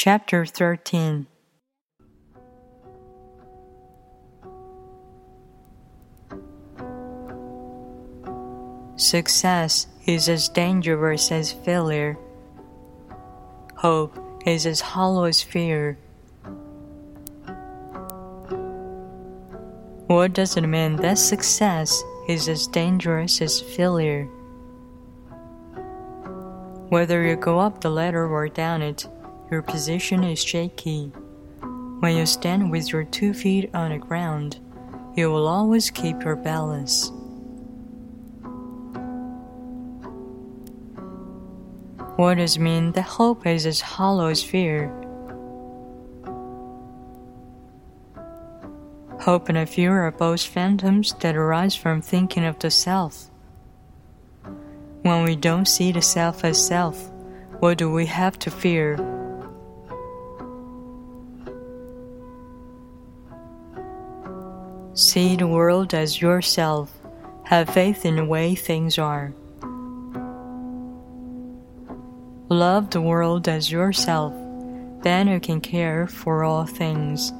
Chapter 13 Success is as dangerous as failure. Hope is as hollow as fear. What does it mean that success is as dangerous as failure? Whether you go up the ladder or down it, your position is shaky. When you stand with your two feet on the ground, you will always keep your balance. What does mean that hope is as hollow as fear? Hope and fear are both phantoms that arise from thinking of the self. When we don't see the self as self, what do we have to fear? See the world as yourself. Have faith in the way things are. Love the world as yourself, then you can care for all things.